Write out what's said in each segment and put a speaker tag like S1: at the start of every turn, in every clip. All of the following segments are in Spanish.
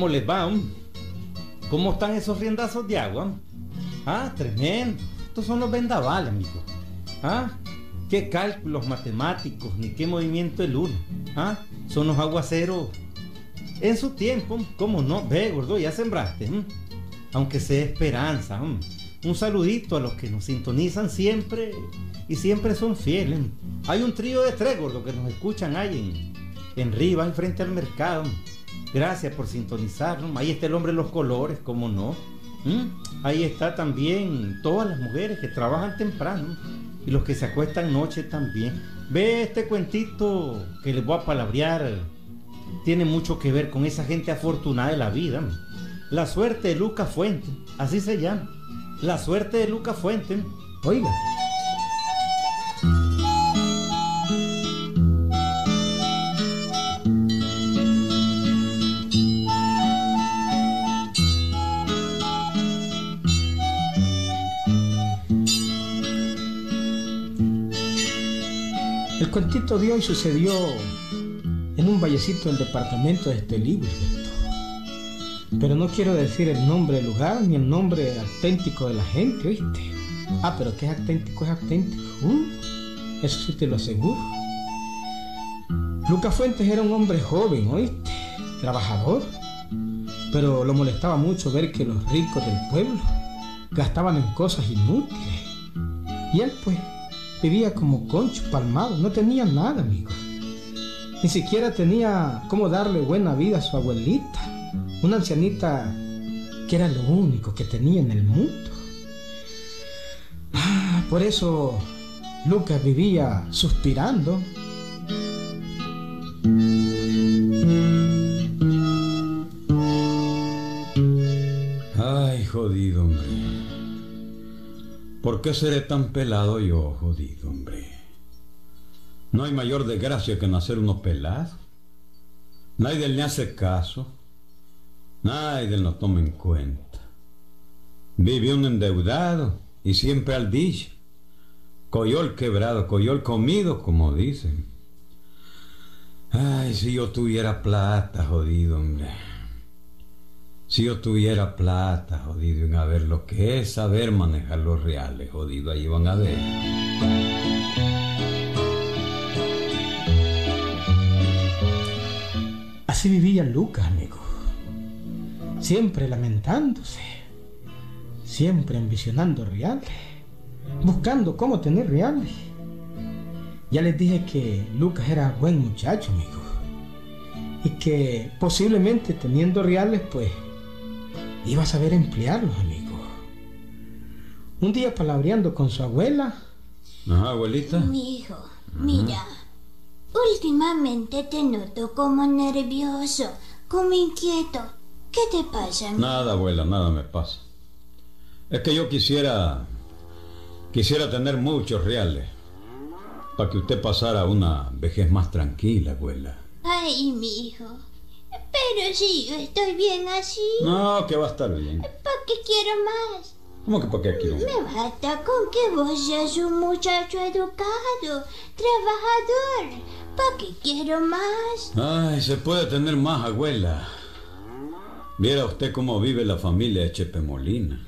S1: ¿Cómo les va? ¿Cómo están esos riendazos de agua? Ah, tremendo. Estos son los vendavales, amigo. Ah, qué cálculos matemáticos, ni qué movimiento de luna. Ah, son los aguaceros. En su tiempo, ¿cómo no? Ve, gordo, ya sembraste. Aunque sea esperanza. Un saludito a los que nos sintonizan siempre y siempre son fieles. Hay un trío de tres, gordo, que nos escuchan ahí en, en Rivas, frente al mercado. Gracias por sintonizarnos. Ahí está el hombre de los colores, ¿cómo no? ¿Mm? Ahí está también todas las mujeres que trabajan temprano y los que se acuestan noche también. Ve este cuentito que les voy a palabrear. Tiene mucho que ver con esa gente afortunada de la vida. La suerte de Lucas Fuente, así se llama. La suerte de Lucas Fuente. Oiga.
S2: El cuentito de hoy sucedió en un vallecito del departamento de Estelí, Pero no quiero decir el nombre del lugar ni el nombre auténtico de la gente, ¿oíste? Ah, pero que es auténtico, es auténtico. Uh, eso sí te lo aseguro. Lucas Fuentes era un hombre joven, ¿oíste? Trabajador. Pero lo molestaba mucho ver que los ricos del pueblo gastaban en cosas inútiles. Y él, pues, Vivía como concho palmado, no tenía nada, amigo. Ni siquiera tenía cómo darle buena vida a su abuelita, una ancianita que era lo único que tenía en el mundo. Ah, por eso Lucas vivía suspirando.
S3: Ay, jodido, hombre. ¿Por qué seré tan pelado yo, jodido, hombre? No hay mayor desgracia que nacer uno pelado. Nadie le hace caso. Nadie lo toma en cuenta. Vive un endeudado y siempre al dicho. Coyol quebrado, coyol comido, como dicen. Ay, si yo tuviera plata, jodido, hombre. Si yo tuviera plata, jodido, en a ver lo que es saber manejar los reales, jodido, ahí van a ver.
S2: Así vivía Lucas, amigo. Siempre lamentándose, siempre ambicionando reales, buscando cómo tener reales. Ya les dije que Lucas era buen muchacho, amigo. Y que posiblemente teniendo reales, pues iba a saber emplearlos, amigo. Un día palabreando con su abuela.
S3: Ajá, abuelita.
S4: Mi hijo, mira. Últimamente te noto como nervioso, como inquieto. ¿Qué te pasa?
S3: Nada, abuela, nada me pasa. Es que yo quisiera. Quisiera tener muchos reales. Para que usted pasara una vejez más tranquila, abuela.
S4: Ay, mi hijo. Pero si yo estoy bien así.
S3: No, que va a estar bien.
S4: ¿Para qué quiero más?
S3: ¿Cómo que para qué quiero?
S4: Me basta con que vos seas un muchacho educado, trabajador. ¿Para qué quiero más?
S3: Ay, se puede tener más, abuela. Viera usted cómo vive la familia de Chepe Molina.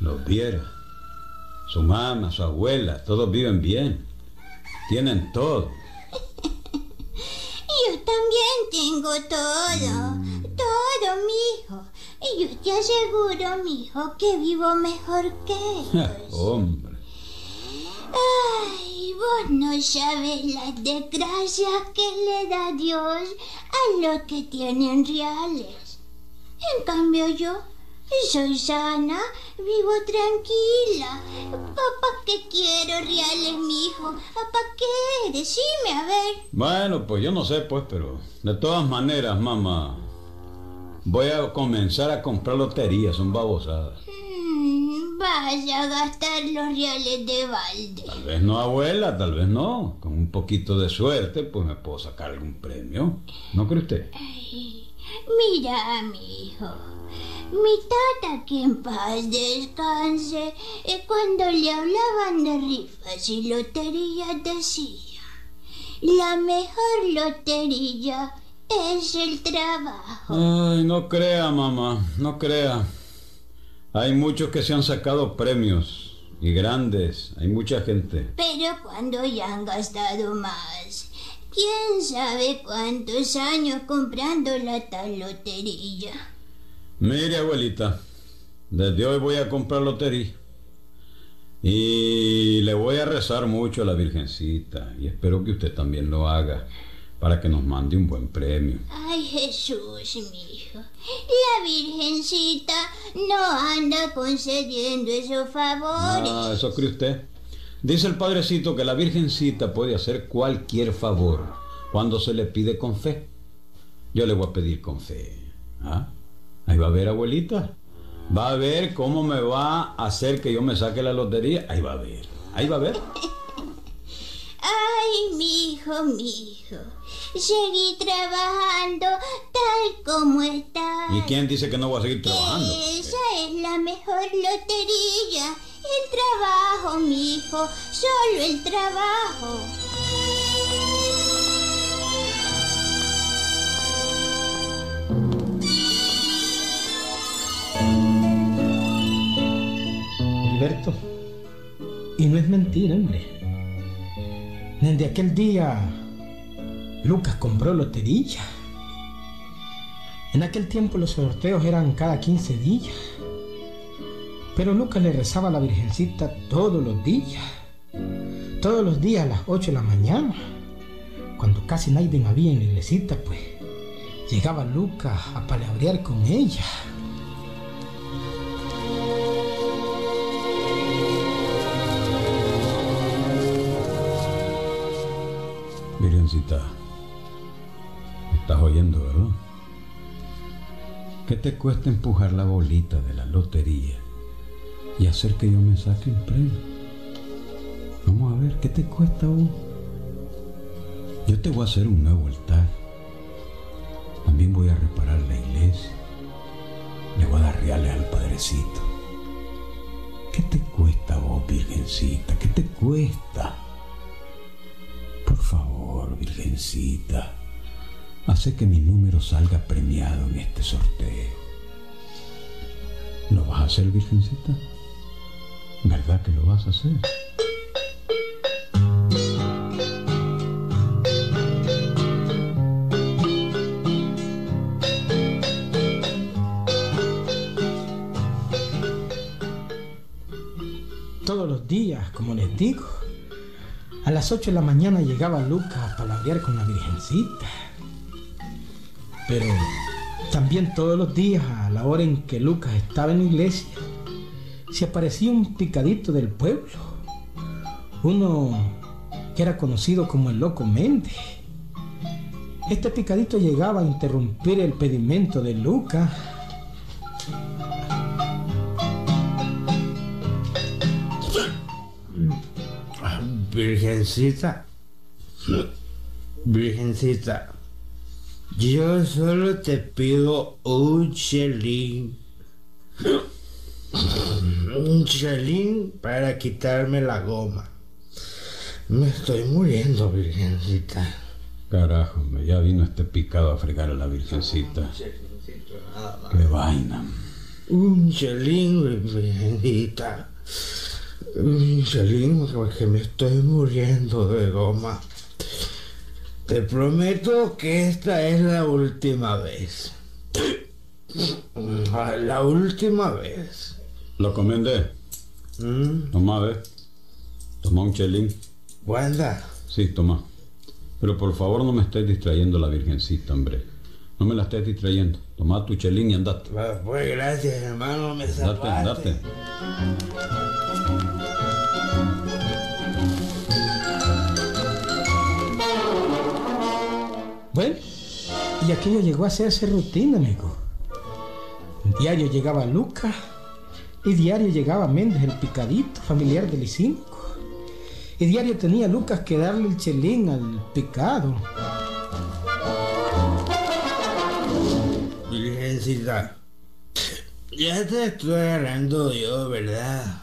S3: Los viera. Su mamá, su abuela, todos viven bien. Tienen todo.
S4: También tengo todo, todo, mijo. Y yo te aseguro, mijo, que vivo mejor que ellos.
S3: Hombre.
S4: Ay, vos no sabes las desgracias que le da Dios a los que tienen reales. En cambio yo soy sana, vivo tranquila. ¿Papá qué quiero reales, mijo? ¿Papá qué? Decime, a ver.
S3: Bueno, pues yo no sé, pues, pero de todas maneras, mamá, voy a comenzar a comprar loterías, son babosadas.
S4: Mm, vaya a gastar los reales de balde.
S3: Tal vez no, abuela, tal vez no. Con un poquito de suerte, pues me puedo sacar algún premio. ¿No cree usted?
S4: Ay, mira, mi hijo. Mi tata, que en paz descanse, eh, cuando le hablaban de rifas y loterías decía, la mejor lotería es el trabajo.
S3: Ay, no crea, mamá, no crea. Hay muchos que se han sacado premios y grandes, hay mucha gente.
S4: Pero cuando ya han gastado más, quién sabe cuántos años comprando la tal lotería.
S3: Mire, abuelita, desde hoy voy a comprar lotería. Y le voy a rezar mucho a la Virgencita y espero que usted también lo haga para que nos mande un buen premio.
S4: Ay, Jesús, mi hijo. La Virgencita no anda concediendo esos favores.
S3: Ah, eso cree usted. Dice el padrecito que la Virgencita puede hacer cualquier favor cuando se le pide con fe. Yo le voy a pedir con fe. ¿Ah? Ahí va a ver, abuelita. Va a ver cómo me va a hacer que yo me saque la lotería. Ahí va a ver. Ahí va a ver.
S4: Ay, mi hijo, mi hijo. Seguí trabajando tal como estás.
S3: ¿Y quién dice que no voy a seguir trabajando?
S4: Esa es la mejor lotería. El trabajo, mi hijo. Solo el trabajo.
S2: Y no es mentira, hombre. Desde aquel día, Lucas compró lotería. En aquel tiempo los sorteos eran cada 15 días. Pero Lucas le rezaba a la Virgencita todos los días. Todos los días a las 8 de la mañana. Cuando casi nadie había en la iglesita, pues llegaba Lucas a palabrear con ella.
S3: Virgencita, ¿me estás oyendo, verdad? ¿Qué te cuesta empujar la bolita de la lotería y hacer que yo me saque un premio? Vamos a ver, ¿qué te cuesta vos? Yo te voy a hacer un nuevo altar. También voy a reparar la iglesia. Le voy a dar reales al Padrecito. ¿Qué te cuesta vos, Virgencita? ¿Qué te cuesta? Por favor, Virgencita, hace que mi número salga premiado en este sorteo. ¿Lo vas a hacer, Virgencita? ¿Verdad que lo vas a hacer?
S2: Todos los días, como les digo, las 8 de la mañana llegaba Lucas a palabrear con la Virgencita. Pero también todos los días, a la hora en que Lucas estaba en la iglesia, se aparecía un picadito del pueblo. Uno que era conocido como el Loco Méndez. Este picadito llegaba a interrumpir el pedimento de Lucas.
S5: Virgencita, Virgencita, yo solo te pido un chelín. Un chelín para quitarme la goma. Me estoy muriendo, Virgencita.
S3: Carajo, ya vino este picado a fregar a la Virgencita. Qué vaina.
S5: Un chelín, Virgencita. Un chelín porque me estoy muriendo de goma. Te prometo que esta es la última vez. La última vez.
S3: Lo comendé.
S5: ¿Mm?
S3: Toma, ve. Toma un chelín.
S5: Wanda,
S3: Sí, toma. Pero por favor no me estés distrayendo la Virgencita, hombre. No me la estés distrayendo. Toma tu chelín y andate.
S5: pues gracias hermano, me
S3: Andate,
S5: salvaste.
S3: andate.
S2: Y aquello llegó a hacerse rutina, amigo. Diario llegaba Lucas y diario llegaba Méndez, el picadito familiar del I5. Y diario tenía Lucas que darle el chelín al picado.
S5: Virgencita, ya te estoy agarrando yo, ¿verdad?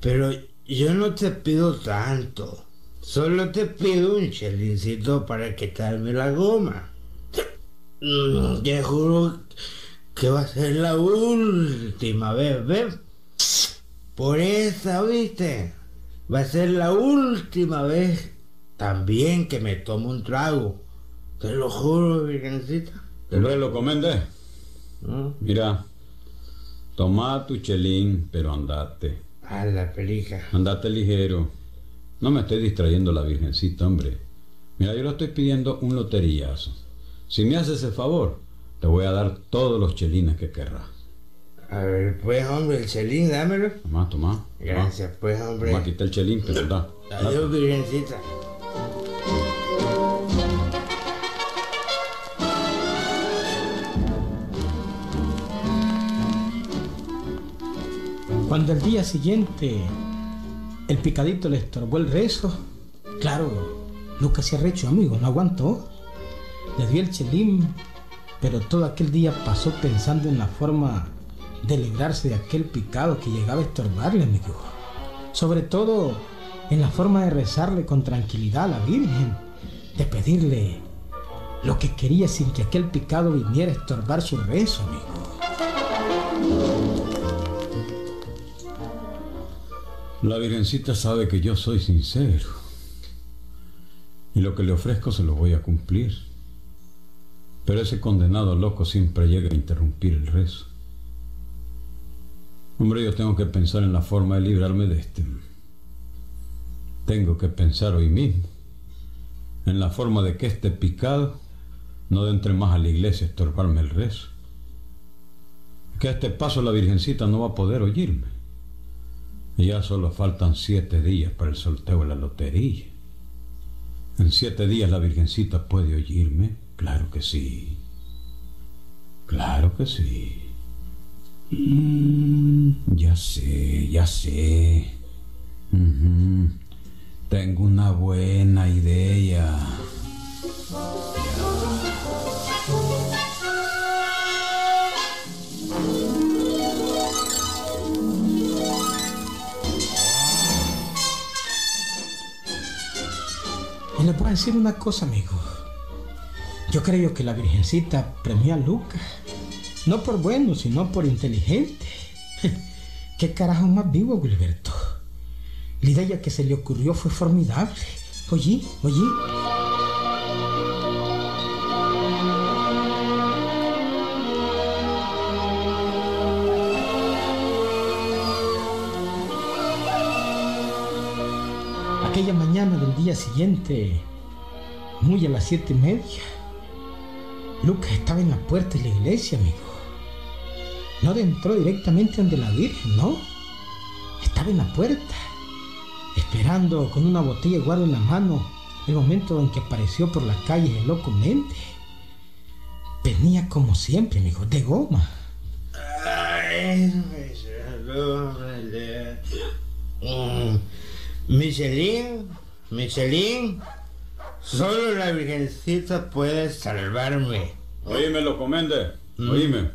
S5: Pero yo no te pido tanto. Solo te pido un chelincito para quitarme la goma. Mm, te juro que va a ser la última vez, ¿ves? Por esa, ¿viste? Va a ser la última vez también que me tomo un trago. Te lo juro, virgencita.
S3: Hombre, lo comende.
S5: ¿no?
S3: Mira, toma tu chelín, pero andate.
S5: A la pelija.
S3: Andate ligero. No me estoy distrayendo la virgencita, hombre. Mira, yo le estoy pidiendo un loterillazo. Si me haces ese favor, te voy a dar todos los chelines que querrás.
S5: A ver, pues, hombre, el chelín, dámelo.
S3: Toma, toma.
S5: Gracias, pues, hombre.
S3: Toma, quita el chelín, pero da.
S5: Adiós, virgencita.
S2: Cuando al día siguiente el picadito le estorbó el rezo, claro, Lucas se arrechó, amigo, no aguantó. Le dio el chelín, pero todo aquel día pasó pensando en la forma de librarse de aquel picado que llegaba a estorbarle, amigo. Sobre todo en la forma de rezarle con tranquilidad a la Virgen, de pedirle lo que quería sin que aquel picado viniera a estorbar su rezo, amigo.
S3: La virgencita sabe que yo soy sincero. Y lo que le ofrezco se lo voy a cumplir. Pero ese condenado loco siempre llega a interrumpir el rezo. Hombre, yo tengo que pensar en la forma de librarme de este. Tengo que pensar hoy mismo en la forma de que este picado no entre más a la iglesia a estorbarme el rezo. Que a este paso la virgencita no va a poder oírme. Ya solo faltan siete días para el sorteo de la lotería. En siete días la Virgencita puede oírme. Claro que sí. Claro que sí. Mm, ya sé, ya sé. Ujú. Tengo una buena idea.
S2: Y voy a decir una cosa, amigo. Yo creo que la Virgencita premió a Lucas. No por bueno, sino por inteligente. ¿Qué carajo más vivo, Gilberto? La idea que se le ocurrió fue formidable. Oye, oye. Aquella mañana del día siguiente, muy a las siete y media, Lucas estaba en la puerta de la iglesia, amigo. No entró directamente donde la Virgen, no. Estaba en la puerta, esperando con una botella de guaro en la mano el momento en que apareció por las calles el loco Mente. Venía como siempre, amigo, de goma.
S5: Michelin, Michelin, solo la Virgencita puede salvarme.
S3: Oíme, lo comende. Oíme.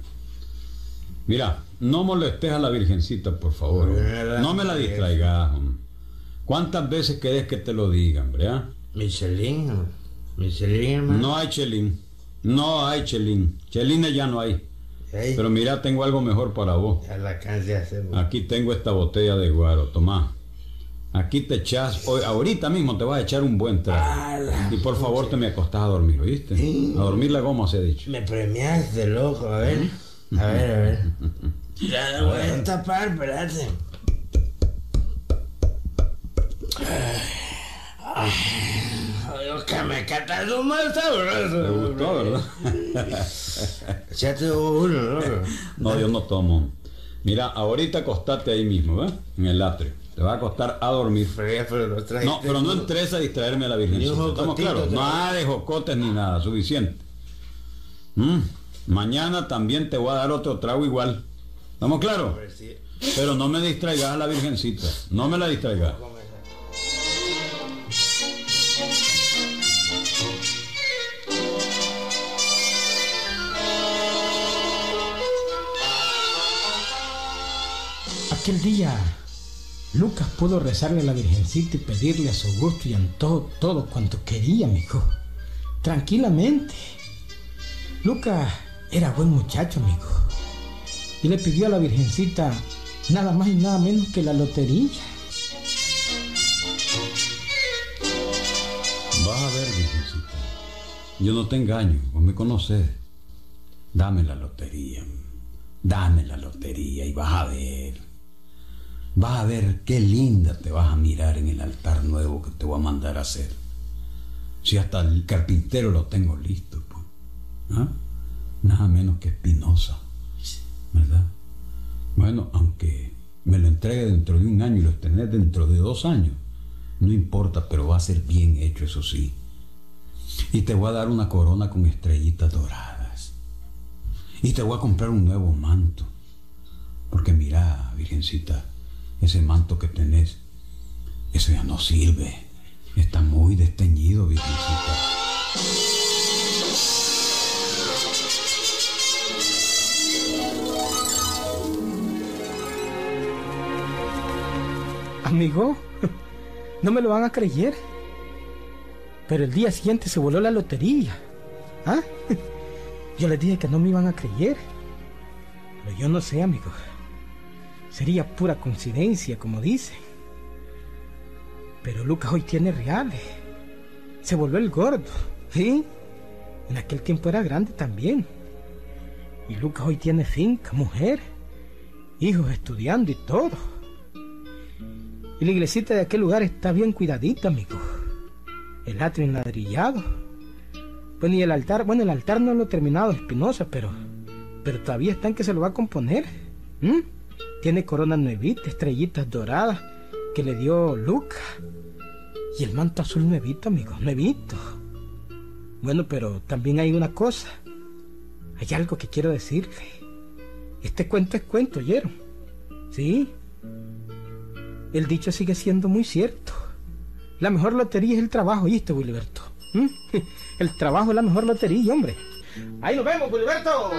S3: Mira, no molestes a la Virgencita, por favor. No me la distraigas. hombre. ¿Cuántas veces querés que te lo diga, hombre? ah?
S5: Michelin, Michelin, hermano.
S3: No hay chelín. No hay chelín. Chelines ya no hay.
S5: Ay,
S3: Pero mira, tengo algo mejor para vos. Aquí tengo esta botella de guaro, tomá. Aquí te echas, hoy, ahorita mismo te vas a echar un buen trago. Y por favor te me acostás a dormir, ¿oíste? A dormir la goma se ha dicho.
S5: Me premiaste, loco, a ver. A ver, a ver. Ya lo voy a tapar, espérate. Ay, que me catas un más sabroso.
S3: ¿Te gustó, verdad?
S5: Échate uno, loco.
S3: No, yo no tomo. Mira, ahorita acostate ahí mismo, ¿ves? En el atrio. Te va a acostar a dormir.
S5: No
S3: pero no entres a distraerme a la
S5: un
S3: ¿Estamos claros? Nada de jocotes ni nada, suficiente. Mm, Mañana también te voy a dar otro trago igual. ¿Estamos claros? Pero no me distraigas a la Virgencita. No me la distraigas.
S2: Aquel día, Lucas pudo rezarle a la Virgencita y pedirle a su gusto y antojo todo cuanto quería, amigo. Tranquilamente. Lucas era buen muchacho, amigo. Y le pidió a la Virgencita nada más y nada menos que la lotería.
S3: Vas a ver, Virgencita. Yo no te engaño, vos me conoces. Dame la lotería. Dame la lotería y vas a ver. Vas a ver qué linda te vas a mirar en el altar nuevo que te voy a mandar a hacer. Si hasta el carpintero lo tengo listo, pues. ¿Ah? Nada menos que Espinosa. ¿Verdad? Bueno, aunque me lo entregue dentro de un año y lo tenés dentro de dos años, no importa, pero va a ser bien hecho, eso sí. Y te voy a dar una corona con estrellitas doradas. Y te voy a comprar un nuevo manto. Porque mira, Virgencita, ese manto que tenés, eso ya no sirve. Está muy desteñido, Virgencita.
S2: Amigo, no me lo van a creer. Pero el día siguiente se voló la lotería. ¿Ah? Yo les dije que no me iban a creer. Pero yo no sé, amigo. Sería pura coincidencia, como dicen. Pero Lucas hoy tiene reales. Se volvió el gordo. ¿Sí? En aquel tiempo era grande también. Y Lucas hoy tiene finca, mujer, hijos estudiando y todo. Y la iglesita de aquel lugar está bien cuidadita, amigo. El atrio enladrillado. Bueno, y el altar, bueno, el altar no lo he terminado, Espinosa, pero, pero todavía está en que se lo va a componer. ¿Mm? Tiene corona nuevita, estrellitas doradas que le dio Luca. Y el manto azul nuevito, amigo, nuevito. Bueno, pero también hay una cosa. Hay algo que quiero decirle. Este cuento es cuento, ¿oyeron? ¿Sí? El dicho sigue siendo muy cierto. La mejor lotería es el trabajo, ¿oíste, Wilberto? ¿Mm? El trabajo es la mejor lotería, hombre. Ahí nos vemos, Wilberto.